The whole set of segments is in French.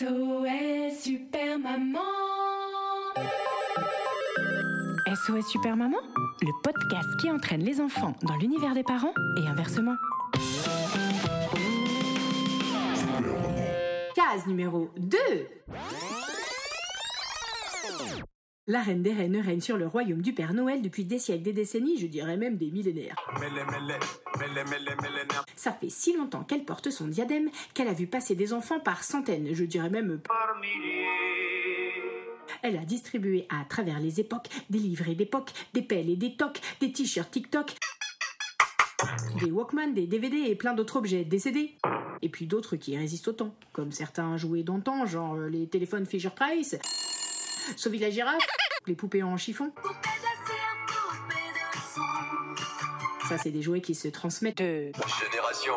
SOS Super Maman. SOS Super Maman, le podcast qui entraîne les enfants dans l'univers des parents et inversement. Case numéro 2 La reine des reines règne sur le royaume du Père Noël depuis des siècles, des décennies, je dirais même des millénaires. Ça fait si longtemps qu'elle porte son diadème qu'elle a vu passer des enfants par centaines, je dirais même par milliers. Elle a distribué à travers les époques des livrets d'époque, des pelles et des tocs, des t-shirts TikTok, des Walkman, des DVD et plein d'autres objets, des CD. Et puis d'autres qui résistent au temps, comme certains jouets d'antan, genre euh, les téléphones Fisher Price, Sauver la girafe, les poupées en chiffon. Ça, c'est des jouets qui se transmettent de Génération.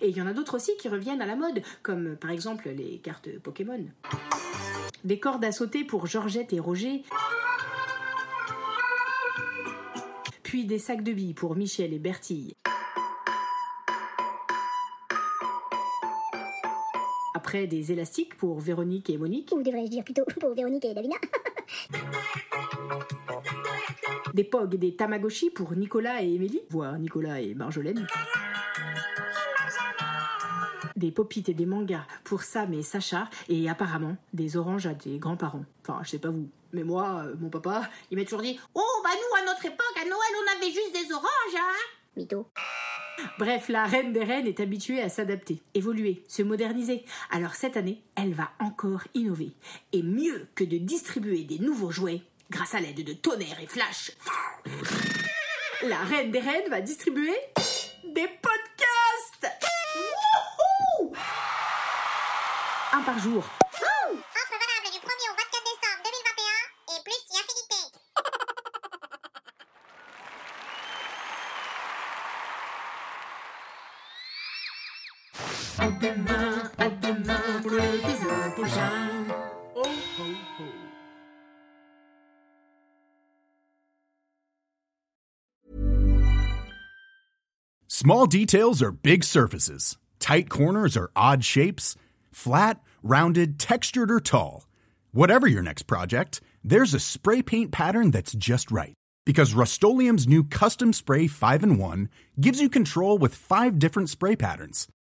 Et il y en a d'autres aussi qui reviennent à la mode, comme par exemple les cartes Pokémon. Des cordes à sauter pour Georgette et Roger. Puis des sacs de billes pour Michel et Bertille. Après des élastiques pour Véronique et Monique. Ou devrais-je dire plutôt pour Véronique et Davina Des POG et des Tamagotchi pour Nicolas et Émilie, voire Nicolas et Marjolaine. Des popites et des mangas pour Sam et Sacha, et apparemment des oranges à des grands-parents. Enfin, je sais pas vous, mais moi, euh, mon papa, il m'a toujours dit Oh, bah nous, à notre époque, à Noël, on avait juste des oranges, hein Mytho. Bref, la reine des reines est habituée à s'adapter, évoluer, se moderniser. Alors cette année, elle va encore innover. Et mieux que de distribuer des nouveaux jouets, grâce à l'aide de tonnerre et flash, la reine des reines va distribuer des podcasts Un par jour. Oh. Small details are big surfaces. Tight corners are odd shapes. Flat, rounded, textured, or tall. Whatever your next project, there's a spray paint pattern that's just right. Because Rust new Custom Spray 5 in 1 gives you control with five different spray patterns.